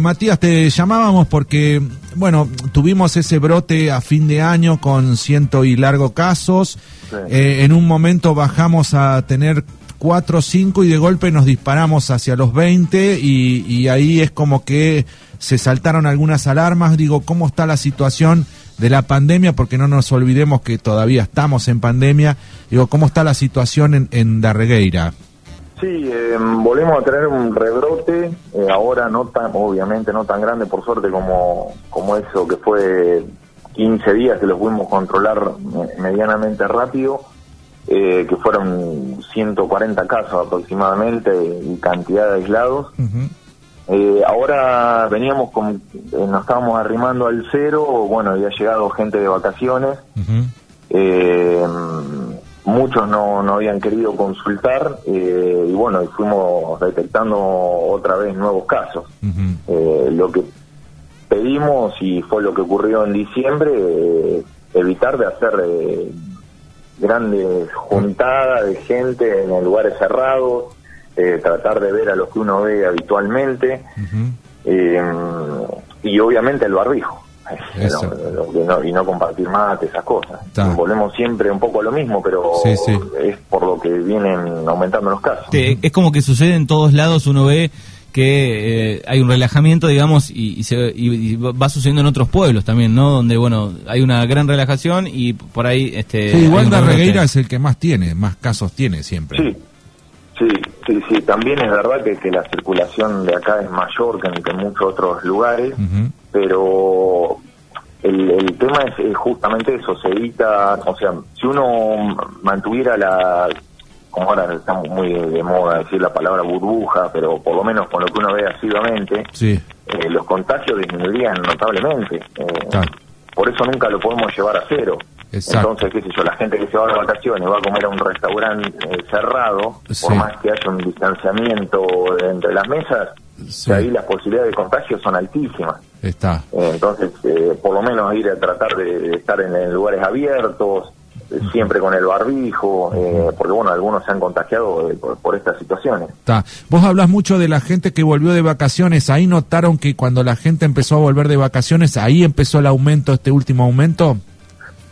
Matías, te llamábamos porque, bueno, tuvimos ese brote a fin de año con ciento y largo casos. Sí. Eh, en un momento bajamos a tener cuatro o cinco y de golpe nos disparamos hacia los 20 y, y ahí es como que se saltaron algunas alarmas. Digo, ¿cómo está la situación de la pandemia? Porque no nos olvidemos que todavía estamos en pandemia. Digo, ¿cómo está la situación en, en Darregueira? Sí, eh, volvemos a tener un rebrote, eh, ahora no tan, obviamente no tan grande por suerte como, como eso que fue 15 días que lo pudimos controlar me- medianamente rápido, eh, que fueron 140 casos aproximadamente y cantidad de aislados. Eh, ahora veníamos con, eh, nos estábamos arrimando al cero, bueno, había llegado gente de vacaciones, eh, muchos no, no habían querido consultar eh, y bueno, y fuimos detectando otra vez nuevos casos. Eh, lo que pedimos y fue lo que ocurrió en diciembre, eh, evitar de hacer eh, grandes juntadas de gente en lugares cerrados, eh, tratar de ver a los que uno ve habitualmente y obviamente el barbijo. Que no- y no compartir mate, esas cosas. Volvemos siempre un poco a lo mismo, pero Sí, sí. es por lo que vienen aumentando los casos. Te- es como que sucede en todos lados, uno ve que eh, hay un relajamiento, digamos, y, y se, y- y va sucediendo en otros pueblos también, ¿no? Donde, bueno, hay una gran relajación y por ahí... Este, Sí, igual. Darregueira es el que más tiene, más casos tiene siempre. Sí, sí, sí, sí. También es verdad que, que la circulación de acá es mayor que en, que en muchos otros lugares. Pero el, el tema es, es justamente eso, se evita, o sea, si uno mantuviera la, como ahora está muy de moda decir la palabra burbuja, pero por lo menos con lo que uno ve asiduamente, Sí, eh, los contagios disminuirían notablemente. Eh. Por eso nunca lo podemos llevar a cero. Exacto. Entonces, qué sé yo, la gente que se va de vacaciones va a comer a un restaurante eh, cerrado, Sí. por más que haya un distanciamiento entre las mesas, Sí. que ahí las posibilidades de contagio son altísimas. está. Eh, entonces, eh, por lo menos ir a tratar de, de estar en, en lugares abiertos, eh, siempre con el barbijo, eh, porque bueno, algunos se han contagiado por, por estas situaciones. Está. Vos hablas mucho de la gente que volvió de vacaciones. Ahí notaron que cuando la gente empezó a volver de vacaciones, ahí empezó el aumento, este último aumento.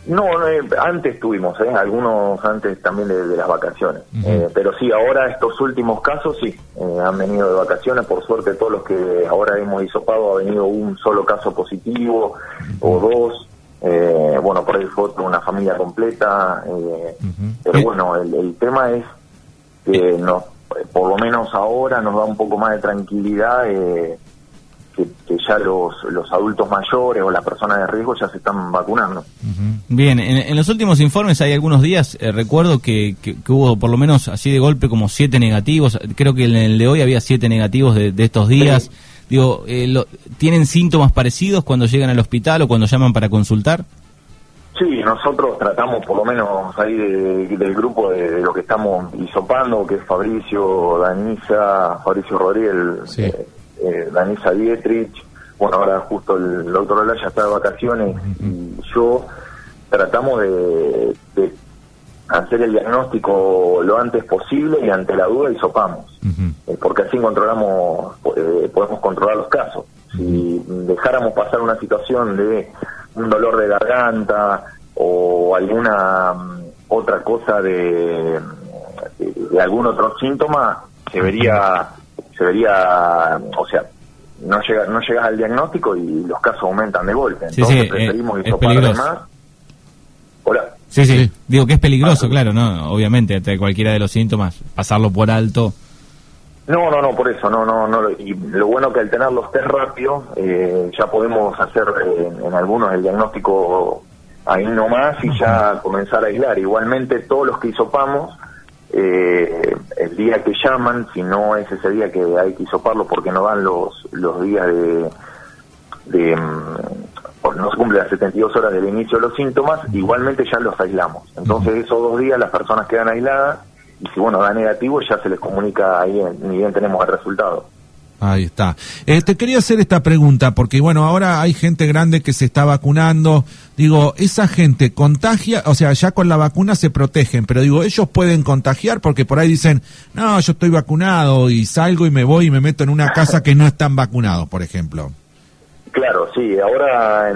No, no, eh, antes tuvimos, ¿eh? algunos antes también de, de las vacaciones. Eh, pero sí, ahora estos últimos casos sí, eh, han venido de vacaciones. Por suerte, todos los que ahora hemos hisopado ha venido un solo caso positivo o dos. Eh, bueno, por ahí fue una familia completa. eh, Pero bueno, el, el tema es que eh, por lo menos ahora nos da un poco más de tranquilidad. eh, que, que ya los, los adultos mayores o las personas de riesgo ya se están vacunando. Bien, en, en los últimos informes hay algunos días, eh, recuerdo que, que- que hubo por lo menos así de golpe como siete negativos, creo que en el de hoy había siete negativos de, de estos días. Digo, eh, lo- ¿tienen síntomas parecidos cuando llegan al hospital o cuando llaman para consultar? Sí, nosotros tratamos por lo menos ahí de- del grupo de, de lo que estamos hisopando, que es Fabricio, Danisa, Fabricio Rodríguez, Sí. eh, eh, Danisa Dietrich, bueno, ahora justo el, doctor Olaya está de vacaciones y yo tratamos de, de hacer el diagnóstico lo antes posible y ante la duda hisopamos, Ujú. eh, porque así controlamos, eh, podemos controlar los casos. Si dejáramos pasar una situación de un dolor de garganta o alguna mm, otra cosa de, de, de algún otro síntoma, se vería, se vería, o sea, no llega, no llegas al diagnóstico y los casos aumentan de golpe. Sí, Entonces sí, preferimos eh, es hisopar de peligroso. más. Hola. Sí, sí, Sí. Digo que es peligroso, claro, ¿no? Obviamente, ante cualquiera de los síntomas, pasarlo por alto. No, no, no, por eso, no, no, no. Y lo bueno que al tener los test rápidos, eh, ya podemos hacer eh, en algunos el diagnóstico ahí nomás y ya comenzar a aislar. Igualmente, todos los que hisopamos, eh, el día que llaman, si no es ese día que hay que hisoparlo porque no dan los, los días de. de mm, no se cumplen las 72 horas del inicio de los síntomas, igualmente ya los aislamos. Entonces, esos dos días las personas quedan aisladas y si bueno da negativo ya se les comunica ahí, ni bien tenemos el resultado. Ahí está. Eh, te quería hacer esta pregunta, porque bueno, ahora hay gente grande que se está vacunando. Digo, esa gente contagia, o sea, ya con la vacuna se protegen, pero digo, ellos pueden contagiar porque por ahí dicen, no, yo estoy vacunado y salgo y me voy y me meto en una casa que no están vacunados, por ejemplo. Claro, sí, ahora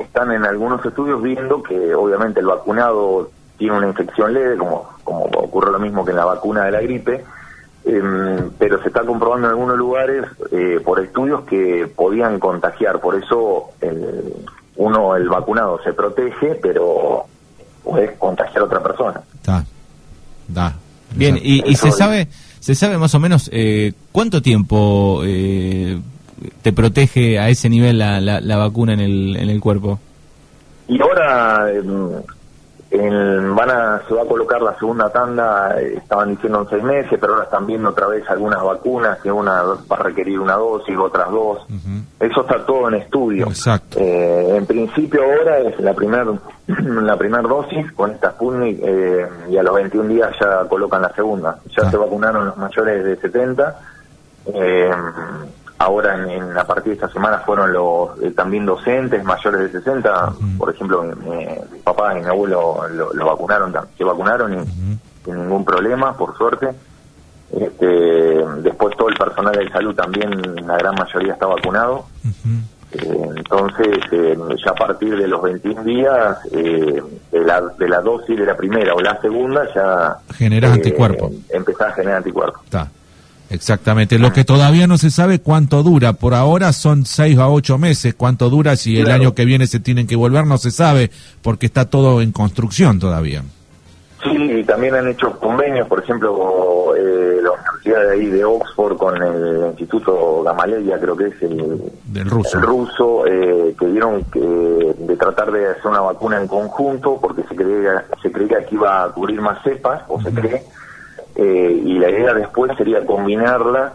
están en algunos estudios viendo que obviamente el vacunado tiene una infección leve, como, como ocurre lo mismo que en la vacuna de la gripe, em, pero se está comprobando en algunos lugares eh, por estudios que podían contagiar, por eso el, uno, el vacunado, se protege, pero puede contagiar a otra persona. Da, da. Bien, y, y se sabe, se sabe más o menos eh, cuánto tiempo eh, te protege a ese nivel la, la, la, vacuna en el, en el cuerpo. Y ahora em, van a, se va a colocar la segunda tanda, eh, estaban diciendo en seis meses, pero ahora están viendo otra vez algunas vacunas, que una va a requerir una dosis, otras dos. Eso está todo en estudio. Exacto. Eh, en principio ahora es la primera la primer dosis con esta Sputnik eh, y a los 21 días ya colocan la segunda. Ya se vacunaron los mayores de 70. Eh, Ahora, en, a partir de esta semana, fueron los eh, también docentes mayores de 60. Por ejemplo, mi, papá y mi abuelo lo, vacunaron, se vacunaron y sin ningún problema, por suerte. Este, después todo el personal de salud también, la gran mayoría está vacunado. Eh, entonces, eh, ya a partir de los 21 días, de, la, de la dosis de la primera o la segunda, ya... Genera anticuerpo. Empezar a generar anticuerpo. Está. Exactamente. Lo que todavía no se sabe cuánto dura. Por ahora son seis a ocho meses. Cuánto dura si el año que viene se tienen que volver no se sabe porque está todo en construcción todavía. Sí, y también han hecho convenios, por ejemplo, eh, la universidad de ahí de Oxford con el Instituto Gamaleya, creo que es el, Del ruso, el ruso eh, que dieron que, de tratar de hacer una vacuna en conjunto porque se creía, se creía que iba a cubrir más cepas, o se cree, eh, y la idea después sería combinarla,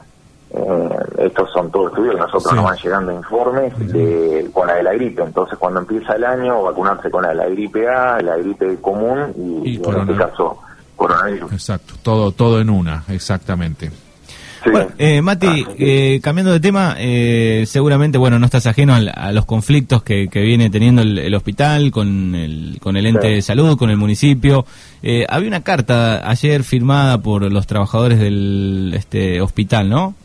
eh, estos son todos estudios nosotros nos van llegando informes de, con la de la gripe, entonces cuando empieza el año vacunarse con la de la gripe A, la gripe común y, en este caso coronavirus. Exacto, todo, todo en una, exactamente. Bueno, eh, Mati, ah, eh, cambiando de tema, eh, seguramente, bueno, no estás ajeno a, los conflictos que, viene teniendo el, hospital con el, con el ente de salud, con el municipio. Eh, había una carta ayer firmada por los trabajadores del este hospital, ¿no?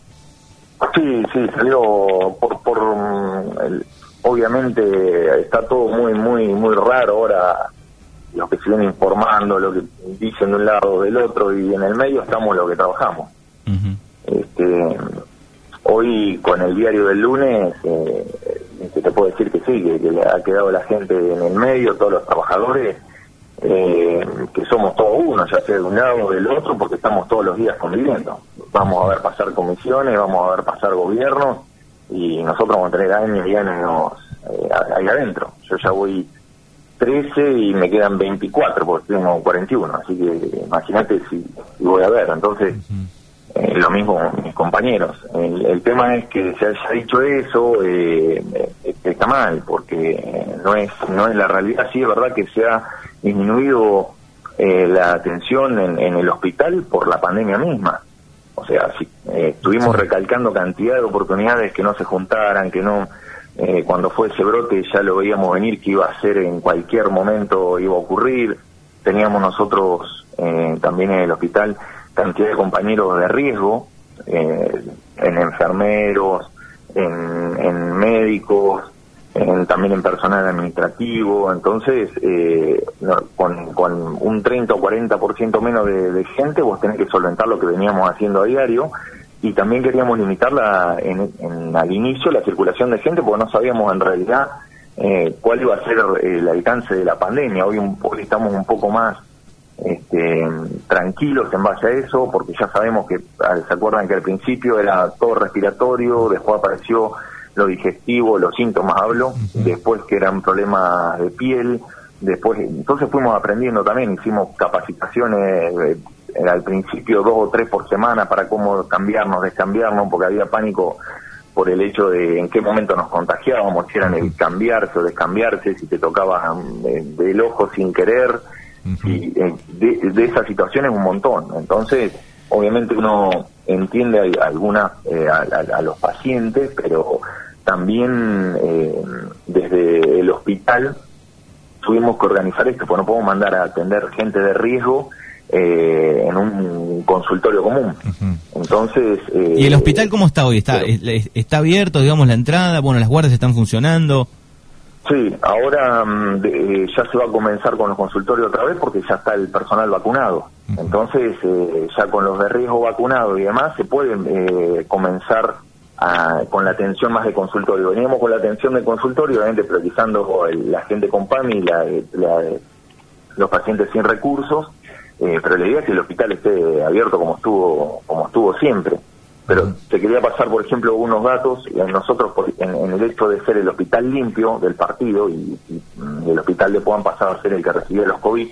Sí, sí, salió por, por obviamente está todo muy, muy, muy raro ahora lo que se viene informando, lo que dicen de un lado o del otro y en el medio estamos lo que trabajamos. Este, hoy con el diario del lunes eh, te puedo decir que sí, que, le ha quedado la gente en el medio, todos los trabajadores, eh, que somos todos uno, ya sea de un lado o del otro, porque estamos todos los días conviviendo. Vamos a ver pasar comisiones, vamos a ver pasar gobiernos y nosotros vamos a tener años y años eh, ahí adentro. Yo ya voy 13 y me quedan 24 porque tengo 41, así que imagínate si, voy a ver. Entonces... Eh, lo mismo mis compañeros. El, tema es que se haya dicho eso, eh, eh, está mal, porque no es, no es la realidad. Sí es verdad que se ha disminuido la atención en, el hospital por la pandemia misma. O sea, si, estuvimos recalcando cantidad de oportunidades que no se juntaran, que no... cuando fue ese brote ya lo veíamos venir que iba a ser en cualquier momento, iba a ocurrir. Teníamos nosotros también en el hospital cantidad de compañeros de riesgo, eh, en enfermeros, en, médicos, en, también en personal administrativo, entonces eh, con, un 30 o 40% menos de, gente vos tenés que solventar lo que veníamos haciendo a diario y también queríamos limitarla en, al inicio la circulación de gente porque no sabíamos en realidad eh, cuál iba a ser el alcance de la pandemia. Hoy, hoy estamos un poco más este, tranquilos en base a eso, porque ya sabemos que, ¿se acuerdan que al principio era todo respiratorio, después apareció lo digestivo, los síntomas hablo, después que eran problemas de piel, después, entonces fuimos aprendiendo también, hicimos capacitaciones eh, al principio dos o tres por semana para cómo cambiarnos, descambiarnos, porque había pánico por el hecho de en qué momento nos contagiábamos, si eran el cambiarse o descambiarse, si te tocaba eh, del ojo sin querer, y eh, de, de esas situaciones un montón. Entonces, obviamente uno entiende a, alguna, eh, a, los pacientes, pero también eh, desde el hospital tuvimos que organizar esto, porque no podemos mandar a atender gente de riesgo eh, en un consultorio común. Entonces... ¿Y el hospital cómo está hoy? ¿Está, ¿Está abierto, digamos, la entrada? Bueno, las guardias están funcionando. Sí, ahora mm, eh, ya se va a comenzar con los consultorios otra vez porque ya está el personal vacunado. Entonces, eh, ya con los de riesgo vacunados y demás, se puede eh, comenzar con la atención más de consultorio. Veníamos con la atención de consultorio, obviamente priorizando la gente con PAMI y la, los pacientes sin recursos, pero la idea es que el hospital esté abierto como estuvo, como estuvo siempre. Pero te quería pasar, por ejemplo, unos datos. Nosotros, en, el hecho de ser el hospital limpio del partido y, el hospital de Puan pasaba a ser el que recibía los COVID,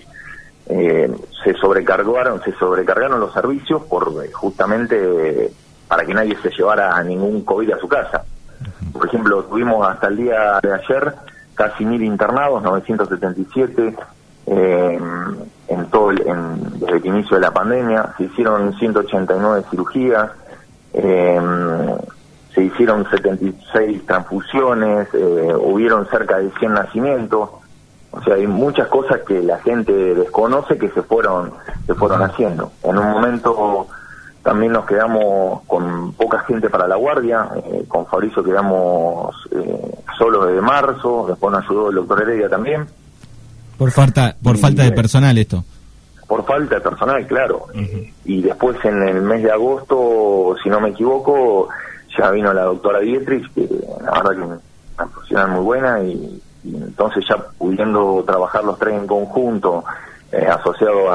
eh, se sobrecargaron, se sobrecargaron los servicios por eh, justamente para que nadie se llevara ningún COVID a su casa. Por ejemplo, tuvimos hasta el día de ayer casi mil internados, 977 eh, en todo en, desde el inicio de la pandemia. Se hicieron 189 cirugías, eh, se hicieron 76 transfusiones, eh, hubieron cerca de 100 nacimientos, o sea, hay muchas cosas que la gente desconoce que se fueron, se fueron haciendo. En un momento también nos quedamos con poca gente para la guardia, eh, con Fabricio quedamos eh, solo desde marzo, después nos ayudó el doctor Heredia también. Por falta, por falta de personal esto por falta de personal, claro. Y después en el mes de agosto, si no me equivoco, ya vino la doctora Dietrich, que la verdad que una profesional muy buena, y, entonces ya pudiendo trabajar los tres en conjunto, eh, asociado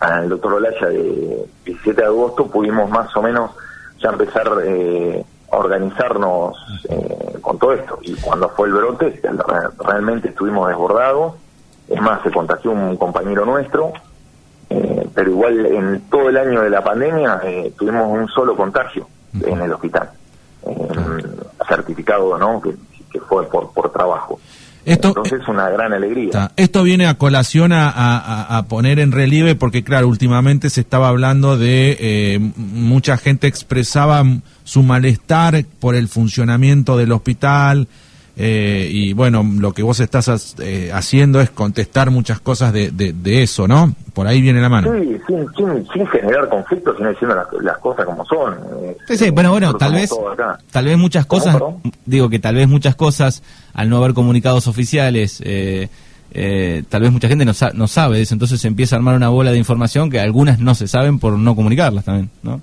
al doctor Olaya de 17 de agosto, pudimos más o menos ya empezar eh, a organizarnos eh, con todo esto. Y cuando fue el brote, realmente estuvimos desbordados. Es más, se contagió un compañero nuestro, eh, pero igual en todo el año de la pandemia eh, tuvimos un solo contagio en el hospital, certificado, ¿no? Que, fue por, por trabajo. Esto, Entonces es una gran alegría. Esto viene a colación a, poner en relieve porque, claro, últimamente se estaba hablando de eh, mucha gente expresaba su malestar por el funcionamiento del hospital, eh, y bueno, lo que vos estás eh, haciendo es contestar muchas cosas de, de, eso, ¿no? Por ahí viene la mano. Sí, sin, sin, generar conflictos, sino diciendo las, cosas como son. Eh, sí, sí, bueno, bueno, tal vez, tal vez muchas cosas, digo que tal vez muchas cosas, al no haber comunicados oficiales, tal vez mucha gente no, no sabe de eso, entonces se empieza a armar una bola de información que algunas no se saben por no comunicarlas también, ¿no?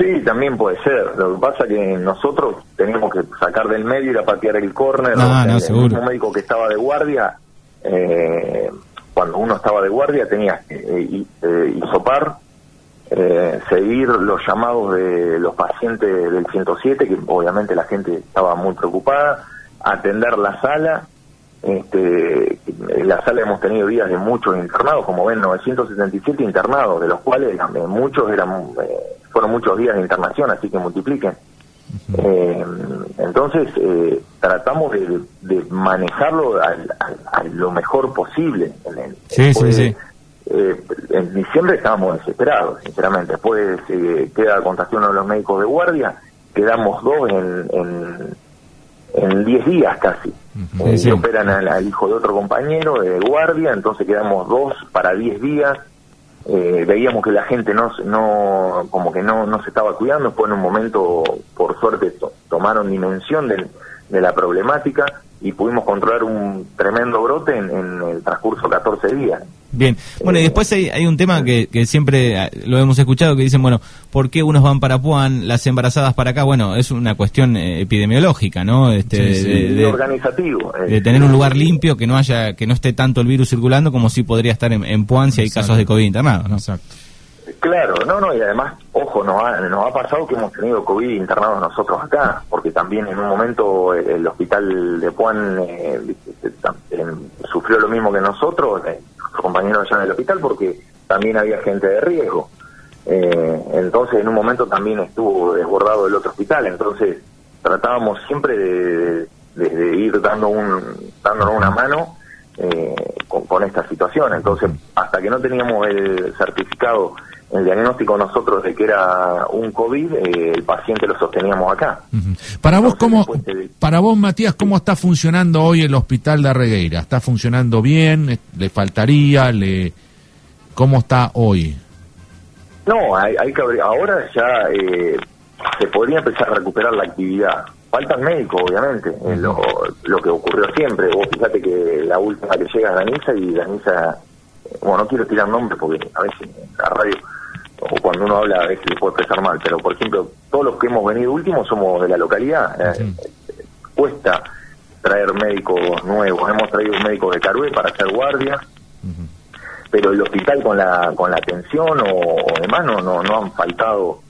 Sí, también puede ser. Lo que pasa es que nosotros teníamos que sacar del medio y a patear el córner. Ah, no, no, el, médico que estaba de guardia, eh, cuando uno estaba de guardia, tenía que eh, eh, hisopar, seguir los llamados de los pacientes del 107, que obviamente la gente estaba muy preocupada, atender la sala. Este, en la sala hemos tenido días de muchos internados, como ven, 977 internados, de los cuales muchos eran fueron muchos días de internación, así que multipliquen. Eh, entonces, eh, tratamos de, manejarlo a, lo mejor posible. Sí, sí, sí. Eh, en diciembre estábamos desesperados, sinceramente. Después queda contagión de los médicos de guardia, quedamos dos en en 10 días casi. se operan al, al, hijo de otro compañero de guardia, entonces quedamos dos para 10 días. Eh, veíamos que la gente no, no como que no, no se estaba cuidando, fue en un momento, por suerte, tomaron dimensión de, de, la problemática y pudimos controlar un tremendo brote en, el transcurso de 14 días. Bien, bueno, y después hay, hay un tema que, que, siempre ah, lo hemos escuchado, que dicen, bueno, ¿por qué unos van para Puan, las embarazadas para acá? Bueno, es una cuestión eh, epidemiológica, ¿no? Este, de, organizativo. De tener un lugar limpio, que no haya, que no esté tanto el virus circulando como si podría estar en, en Puan si hay casos de COVID internados, ¿no? Exacto. Claro, no, no, y además, ojo, nos ha, nos ha pasado que hemos tenido COVID internados nosotros acá, porque también en un momento el, hospital de Puan eh, eh, sufrió lo mismo que nosotros, eh, compañeros allá en el hospital, porque también había gente de riesgo. Eh, entonces, en un momento también estuvo desbordado el otro hospital, entonces tratábamos siempre de, ir dando un, dándonos una mano con, con esta situación. Entonces, hasta que no teníamos el certificado el diagnóstico nosotros de que era un COVID, eh, el paciente lo sosteníamos acá. Para vos, ¿cómo, para vos, Matías, ¿cómo está funcionando hoy el hospital de Arregueira? ¿Está funcionando bien? ¿Le faltaría? le ¿Cómo está hoy? No, hay, hay que ahora ya eh, se podría empezar a recuperar la actividad. Faltan médicos, obviamente, lo, lo, que ocurrió siempre. Vos fíjate que la última que llega es Danisa y Danisa, bueno, no quiero tirar nombres porque a veces la radio o cuando uno habla a veces le puede expresar mal, pero por ejemplo, todos los que hemos venido últimos somos de la localidad. Eh, cuesta traer médicos nuevos. Hemos traído médicos de Carué para hacer guardia, pero el hospital con la con la atención o, demás no, no, no han faltado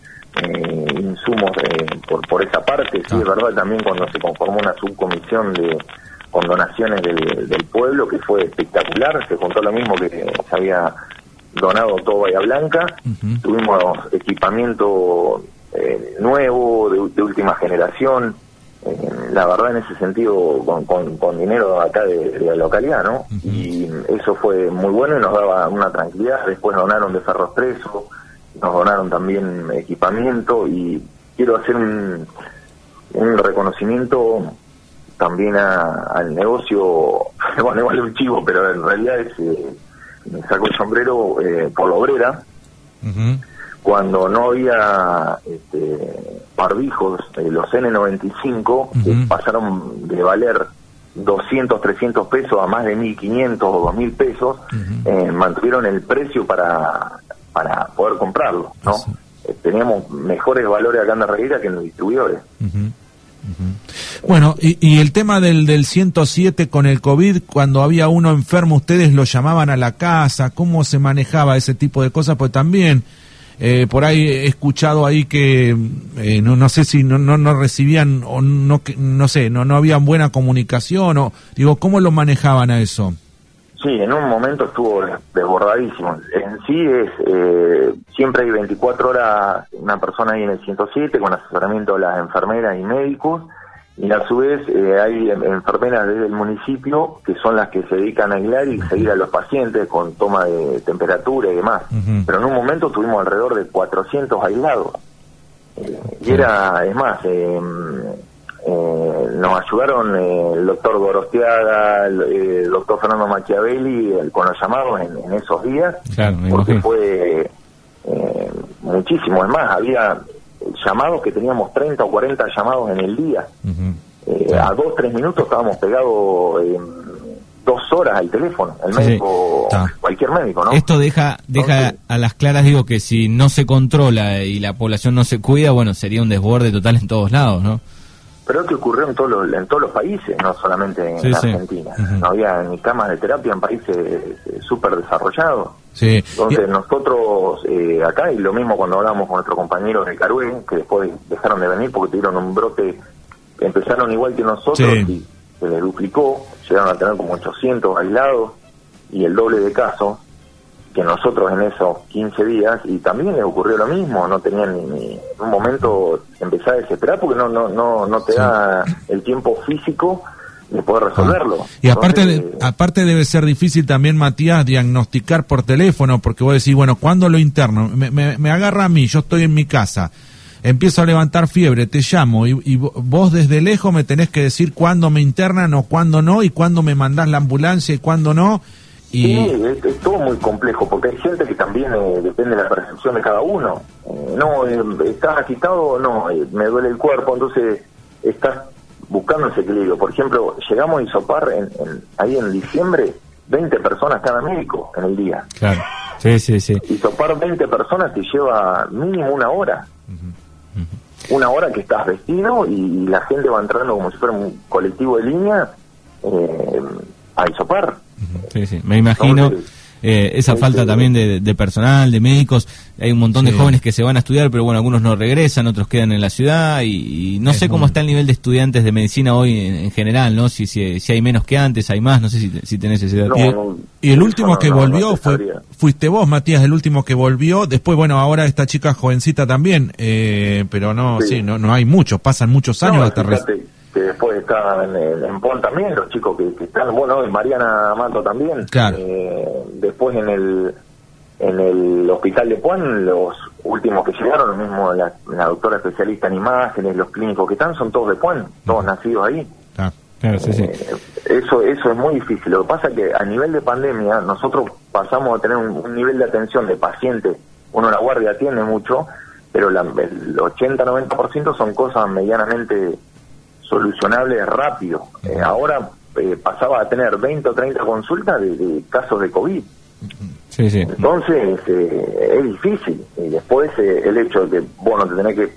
eh, insumos por, por esa parte. Sí, es verdad también cuando se conformó una subcomisión de con donaciones del, del pueblo, que fue espectacular, se contó lo mismo que se había donado todo Bahía Blanca, tuvimos equipamiento eh, nuevo, de, última generación, eh, la verdad en ese sentido con, con, dinero acá de, la localidad, ¿no? Y eso fue muy bueno y nos daba una tranquilidad, después donaron de Ferro Expreso, nos donaron también equipamiento y quiero hacer un, un reconocimiento también al negocio, bueno, igual un chivo, pero en realidad es... Eh, me saco el sombrero eh, por la obrera, cuando no había este, barbijos, eh, los N95 pasaron de valer 200, 300 pesos a más de 1.500 o 2.000 pesos, eh, mantuvieron el precio para, para poder comprarlo, ¿no? teníamos mejores valores acá en la realidad que en los distribuidores. Bueno, y, el tema del, del 107 con el COVID, cuando había uno enfermo, ustedes lo llamaban a la casa, ¿cómo se manejaba ese tipo de cosas? Pues también, eh, por ahí he escuchado ahí que, eh, no, no sé si no, no, no recibían, o no, no sé, no, no había buena comunicación, o digo, ¿cómo lo manejaban a eso? Sí, en un momento estuvo desbordadísimo. En sí es, eh, siempre hay 24 horas una persona ahí en el 107 con asesoramiento de las enfermeras y médicos y a su vez eh, hay enfermeras desde el municipio que son las que se dedican a aislar y seguir a los pacientes con toma de temperatura y demás. Pero en un momento tuvimos alrededor de 400 aislados. Eh, y era, es más, eh, eh, nos ayudaron eh, el doctor Gorostiaga, el, doctor Fernando Machiavelli con los llamados en, esos días, porque fue eh, muchísimo. Es más, había llamados que teníamos 30 o 40 llamados en el día. A dos, tres minutos estábamos pegados dos horas al teléfono, el médico, cualquier médico, ¿no? Esto deja, deja a las claras, digo, que si no se controla y la población no se cuida, bueno, sería un desborde total en todos lados, ¿no? Pero que ocurrió en, todos los, en todos los países, no solamente en Argentina. No había ni camas de terapia en países eh, súper desarrollados. Entonces nosotros eh, acá, y lo mismo cuando hablamos con nuestros compañeros de Carué, que después dejaron de venir porque tuvieron un brote, empezaron igual que nosotros y se les duplicó, llegaron a tener como 800 aislados y el doble de casos que nosotros en esos 15 días y también le ocurrió lo mismo, no tenían ni, un momento empezar a desesperar porque no no no no te da el tiempo físico de poder resolverlo. Ah. Y aparte aparte debe ser difícil también Matías diagnosticar por teléfono porque vos decís, bueno, ¿cuándo lo interno? Me, me, agarra a mí, yo estoy en mi casa. Empiezo a levantar fiebre, te llamo y, y, vos desde lejos me tenés que decir cuándo me internan o cuándo no y cuándo me mandás la ambulancia y cuándo no Sí, es, todo muy complejo, porque hay gente que también eh, depende de la percepción de cada uno. Eh, no, eh, estás agitado, no, me duele el cuerpo, entonces estás buscando ese equilibrio. Por ejemplo, llegamos a Isopar en, ahí en diciembre, 20 personas cada médico en el día. Claro, sí, sí, sí. Isopar 20 personas te lleva mínimo una hora. Una hora que estás vestido y, la gente va entrando como si fuera un colectivo de línea a Isopar. Sí, sí, me imagino. Eh, esa falta también de, personal, de médicos. Hay un montón de jóvenes que se van a estudiar, pero bueno, algunos no regresan, otros quedan en la ciudad y, no sé cómo está el nivel de estudiantes de medicina hoy en, general, ¿no? Si, si, hay menos que antes, hay más, no sé si, si tenés esa idea. y, el último que volvió fue, fuiste vos, Matías, el último que volvió. Después, bueno, ahora esta chica jovencita también, eh, pero no, sí. no, no hay muchos, pasan muchos años hasta que después está en, en, PON también, los chicos que, están, bueno, en Mariana Mato también. Eh, después en el en el hospital de Puan, los últimos que llegaron, lo mismo la, doctora especialista en imágenes, los clínicos que están, son todos de Puan, todos nacidos ahí. Ah, claro, sí, sí. Eh, eso, eso es muy difícil. Lo que pasa es que a nivel de pandemia, nosotros pasamos a tener un, nivel de atención de pacientes, uno la guardia atiende mucho, pero la, el 80-90% son cosas medianamente solucionables rápido. Eh, ahora eh, pasaba a tener 20 o 30 consultas de casos de COVID. Entonces eh, es difícil. Y después eh, el hecho de que vos no te tenés que...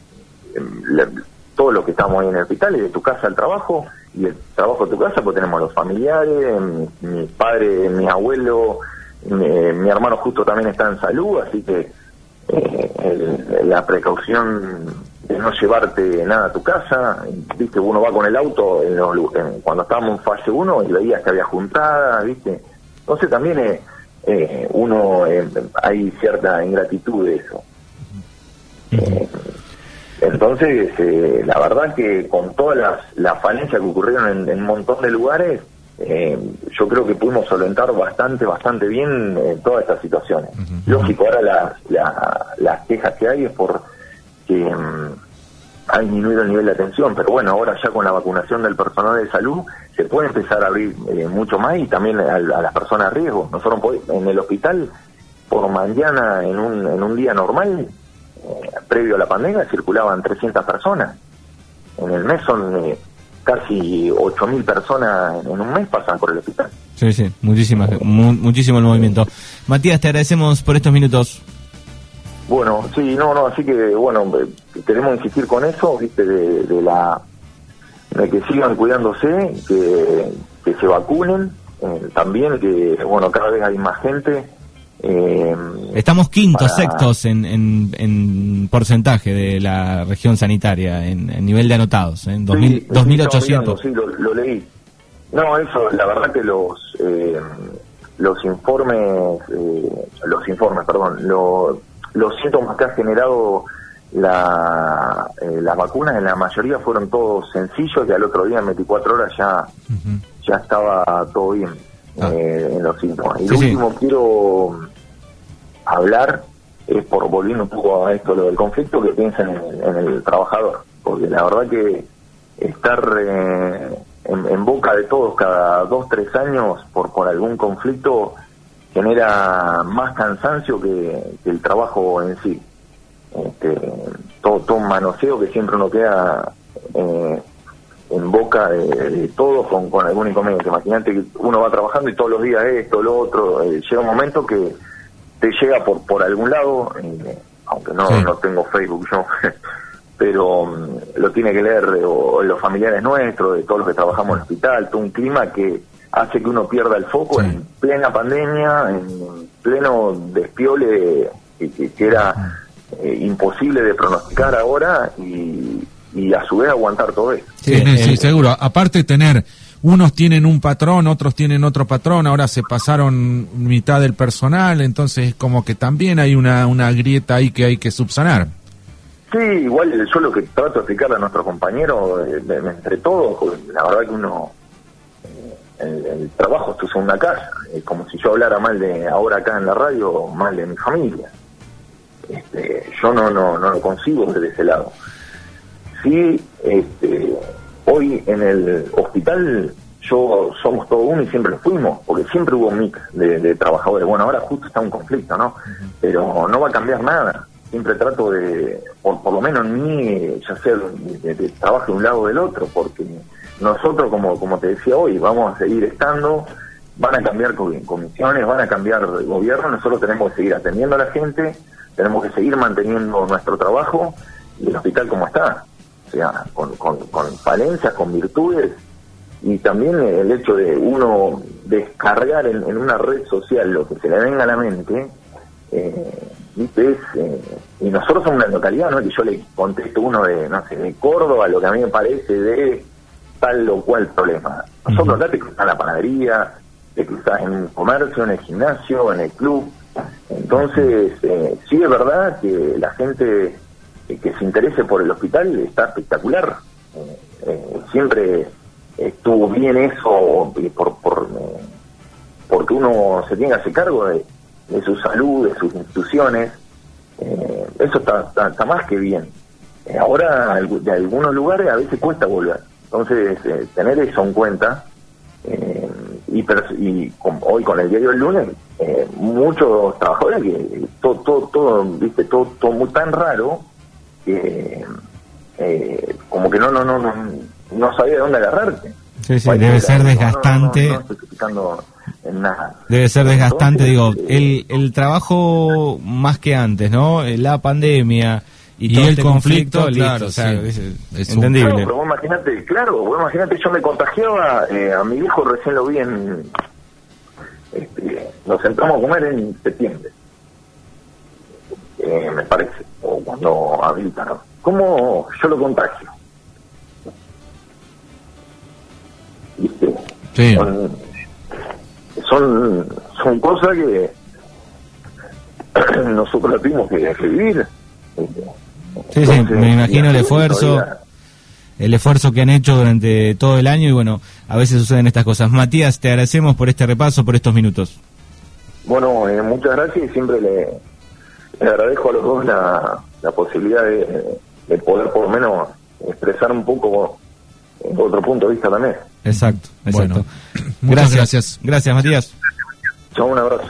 Em, todo lo que estamos ahí en el hospital y de tu casa al trabajo y el trabajo de tu casa pues tenemos los familiares, mi, padre, mi abuelo, mi, hermano justo también está en salud, así que eh, la precaución de no llevarte nada a tu casa, viste, uno va con el auto en cuando estábamos en fase 1 y veías que había juntada, viste, entonces también es eh, uno eh, hay cierta ingratitud de eso. Eh, entonces, la verdad que con todas las, las falencias que ocurrieron en, un montón de lugares, yo creo que pudimos solventar bastante, bastante bien todas estas situaciones. Lógico, ahora las quejas que hay es por que mm, ha disminuido el nivel de atención, pero bueno, ahora ya con la vacunación del personal de salud se puede empezar a abrir eh, mucho más y también a, las personas a riesgo. Nosotros en el hospital, por mañana, en un, en un día normal, eh, previo a la pandemia, circulaban 300 personas. En el mes son eh, casi 8.000 personas en un mes pasan por el hospital. Sí, sí, muchísimas, muchísimo el movimiento. Matías, te agradecemos por estos minutos. Bueno, sí, no, no, así que, bueno, queremos insistir con eso, viste, de, la de que sigan cuidándose, que, que se vacunen, eh, también que, bueno, cada vez hay más gente. Eh, Estamos quintos, sextos en, en, porcentaje de la región sanitaria, en, nivel de anotados, en 2.800. Sí, lo, leí. No, eso, la verdad que los eh, los informes, los informes, perdón, los los síntomas que ha generado la, eh, las vacunas en la mayoría fueron todos sencillos y al otro día en 24 horas ya, ya estaba todo bien ah. eh, en los síntomas. Y lo último quiero hablar es por volviendo un poco a esto lo del conflicto que piensen en, el trabajador, porque la verdad que estar eh, en, boca de todos cada dos, tres años por, por algún conflicto genera más cansancio que, el trabajo en sí. Este, todo, todo, un manoseo que siempre uno queda eh, en boca de, todos con, con algún inconveniente. Imagínate que uno va trabajando y todos los días esto, lo otro. Eh, llega un momento que te llega por, por algún lado, eh, aunque no, no tengo Facebook yo, pero mm, lo tiene que leer o, los familiares nuestros, de todos los que trabajamos en el hospital, todo un clima que hace que uno pierda el foco en plena pandemia, en pleno despiole que, que era eh, imposible de pronosticar ahora y, a su vez aguantar todo eso. Sí, sí, seguro. Aparte tener, unos tienen un patrón, otros tienen otro patrón, ahora se pasaron mitad del personal, entonces como que también hay una, una grieta ahí que hay que subsanar. Sí, igual yo lo que trato de explicarle a nuestros compañeros, eh, entre todos, la verdad que uno el, trabajo esto es una casa, es como si yo hablara mal de ahora acá en la radio, mal de mi familia. Este, yo no, no, no lo consigo desde ese lado. Sí, este, hoy en el hospital yo somos todo uno y siempre lo fuimos, porque siempre hubo un mix de, trabajadores. Bueno, ahora justo está un conflicto, ¿no? Pero no va a cambiar nada. Siempre trato de, por, por lo menos en mí, ya sea de, de trabajo de un lado o del otro, porque nosotros, como, como te decía hoy, vamos a seguir estando, van a cambiar comisiones, van a cambiar gobierno, nosotros tenemos que seguir atendiendo a la gente, tenemos que seguir manteniendo nuestro trabajo y el hospital como está, o sea, con, con, con falencias, con virtudes, y también el hecho de uno descargar en, una red social lo que se le venga a la mente, eh, eh, y nosotros somos una localidad, ¿no? Que yo le contesto uno de, no sé, de Córdoba, lo que a mí me parece de tal o cual problema. Nosotros acá te cruzás en la panadería, te cruzás en un comercio, en el gimnasio, en el club. Entonces, eh, sí es verdad que la gente eh, que se interese por el hospital está espectacular. Eh, siempre estuvo bien eso por, por porque uno se tenga ese cargo de, de su salud, de sus instituciones. Eh, eso está, está, más que bien. Eh, ahora, de algunos lugares a veces cuesta volver. Entonces, eh, tener eso en cuenta, y, y hoy con el diario del lunes, muchos trabajadores que todo, todo, todo, viste, todo, todo muy tan raro que como que no, no, no, no, no sabía de dónde agarrarte. Sí, sí, debe ser desgastante. Debe ser desgastante, digo, el, el trabajo más que antes, ¿no? La pandemia y, todo el este conflicto, claro, es, entendible. Claro, pero vos imagínate, claro, vos imagínate, yo me contagiaba, eh, a mi hijo recién lo vi en... Este, nos sentamos a comer en septiembre, eh, me parece, o cuando habilitaron. ¿Cómo yo lo contagio? Sí. Son, son, cosas que nosotros tuvimos que revivir. Sí, sí, me imagino el esfuerzo, el esfuerzo que han hecho durante todo el año y bueno, a veces suceden estas cosas. Matías, te agradecemos por este repaso, por estos minutos. Bueno, eh, muchas gracias y siempre le, agradezco a los dos la, la posibilidad de, de, poder por lo menos expresar un poco otro punto de vista también. Exacto, exacto. Bueno, gracias. gracias. Gracias, Matías. Chao, un abrazo.